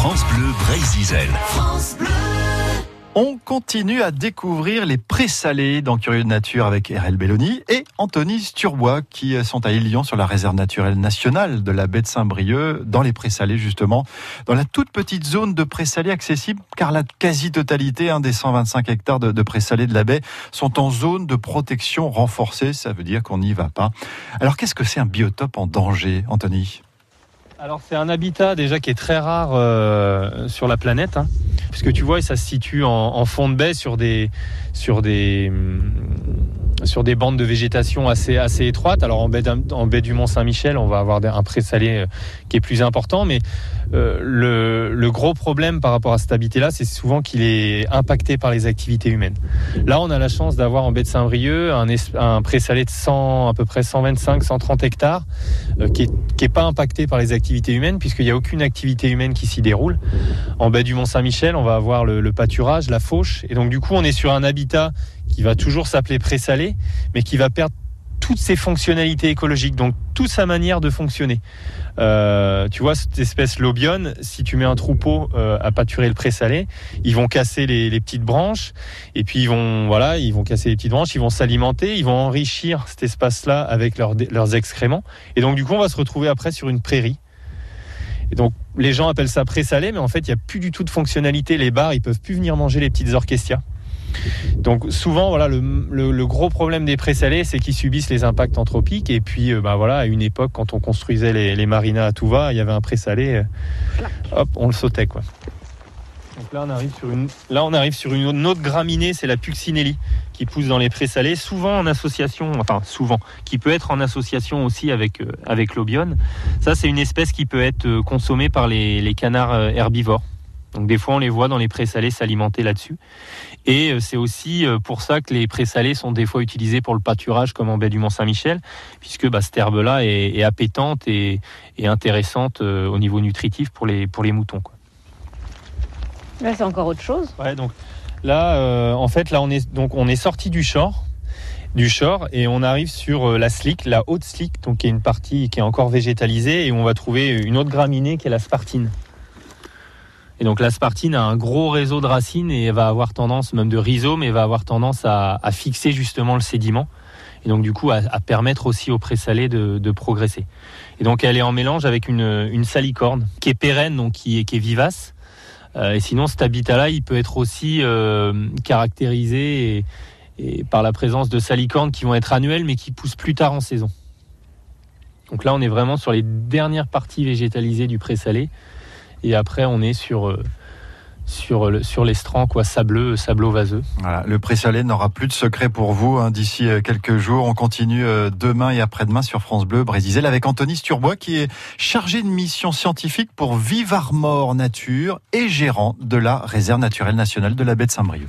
France Bleu Brésil. On continue à découvrir les présalés dans Curieux de Nature avec RL Belloni et Anthony Sturbois qui sont à Ilion sur la réserve naturelle nationale de la baie de Saint-Brieuc dans les présalés justement, dans la toute petite zone de présalés accessible car la quasi-totalité des 125 hectares de, de présalés de la baie sont en zone de protection renforcée, ça veut dire qu'on n'y va pas. Alors qu'est-ce que c'est un biotope en danger, Anthony? Alors c'est un habitat déjà qui est très rare euh, sur la planète, hein, puisque tu vois, ça se situe en, en, fond de baie sur des, sur des, sur des bandes de végétation assez, assez étroites. Alors en baie, en baie du Mont-Saint-Michel, on va avoir un présalé euh, qui est plus important, mais euh, le, le, gros problème par rapport à cet habitat-là, c'est souvent qu'il est impacté par les activités humaines. Là, on a la chance d'avoir en baie de Saint-Brieuc un, un présalé de 100, à peu près 125, 130 hectares, euh, qui est, qui est pas impacté par les activités humaines, puisqu'il n'y a aucune activité humaine qui s'y déroule. En baie du Mont-Saint-Michel, on va avoir le, le pâturage, la fauche, et donc du coup, on est sur un habitat qui va toujours s'appeler présalé, mais qui va perdre toutes ses fonctionnalités écologiques, donc toute sa manière de fonctionner. Euh, tu vois, cette espèce lobionne, si tu mets un troupeau euh, à pâturer le présalé, ils vont casser les, petites branches, et puis ils vont, voilà, ils vont casser les petites branches, ils vont s'alimenter, ils vont enrichir cet espace-là avec leur, leurs excréments, et donc du coup, on va se retrouver après sur une prairie. Et donc, les gens appellent ça présalé, mais en fait, il n'y a plus du tout de fonctionnalité. Les bars, ils peuvent plus venir manger les petites orchestias. Donc souvent, voilà, le, gros problème des présalés, c'est qu'ils subissent les impacts anthropiques. Et puis, euh, bah voilà, à une époque, quand on construisait les, marinas à tout va, il y avait un présalé, euh, hop, on le sautait, quoi. Donc là, on arrive sur une, arrive sur une autre graminée, c'est la Puccinelli, qui pousse dans les présalés, souvent en association, enfin souvent, qui peut être en association aussi avec euh, avec l'obione. Ça, c'est une espèce qui peut être consommée par les canards herbivores. Donc des fois, on les voit dans les présalés s'alimenter là-dessus. Et c'est aussi pour ça que les présalés sont des fois utilisés pour le pâturage, comme en baie du Mont-Saint-Michel, puisque bah, cette herbe-là est, est, appétante et, et intéressante euh, au niveau nutritif pour les, pour les moutons. Quoi. Là, c'est encore autre chose. Ouais, donc là, euh, en fait, là, on est, donc, on est sorti du shore du shore et on arrive sur la slick, la haute slick, donc qui est une partie qui est encore végétalisée et on va trouver une autre graminée qui est la spartine. Et donc l'aspartine a un gros réseau de racines et va avoir tendance, même de rhizome, et va avoir tendance à, fixer justement le sédiment. Et donc du coup à, permettre aussi au présalé de, de, progresser. Et donc elle est en mélange avec une, salicorne qui est pérenne, donc qui est, vivace. Euh, et sinon cet habitat-là, il peut être aussi euh, caractérisé par la présence de salicornes qui vont être annuelles mais qui poussent plus tard en saison. Donc là on est vraiment sur les dernières parties végétalisées du présalé et après on est sur euh, sur, le, sur l'estran quoi sableux sableau vaseux. Le présalé n'aura plus de secret pour vous hein, d'ici quelques jours. On continue demain et après-demain sur France Bleu Brésil avec Anthony Sturbois qui est chargé de mission scientifique pour Vivarmor Nature et gérant de la réserve naturelle nationale de la baie de Saint-Brieuc.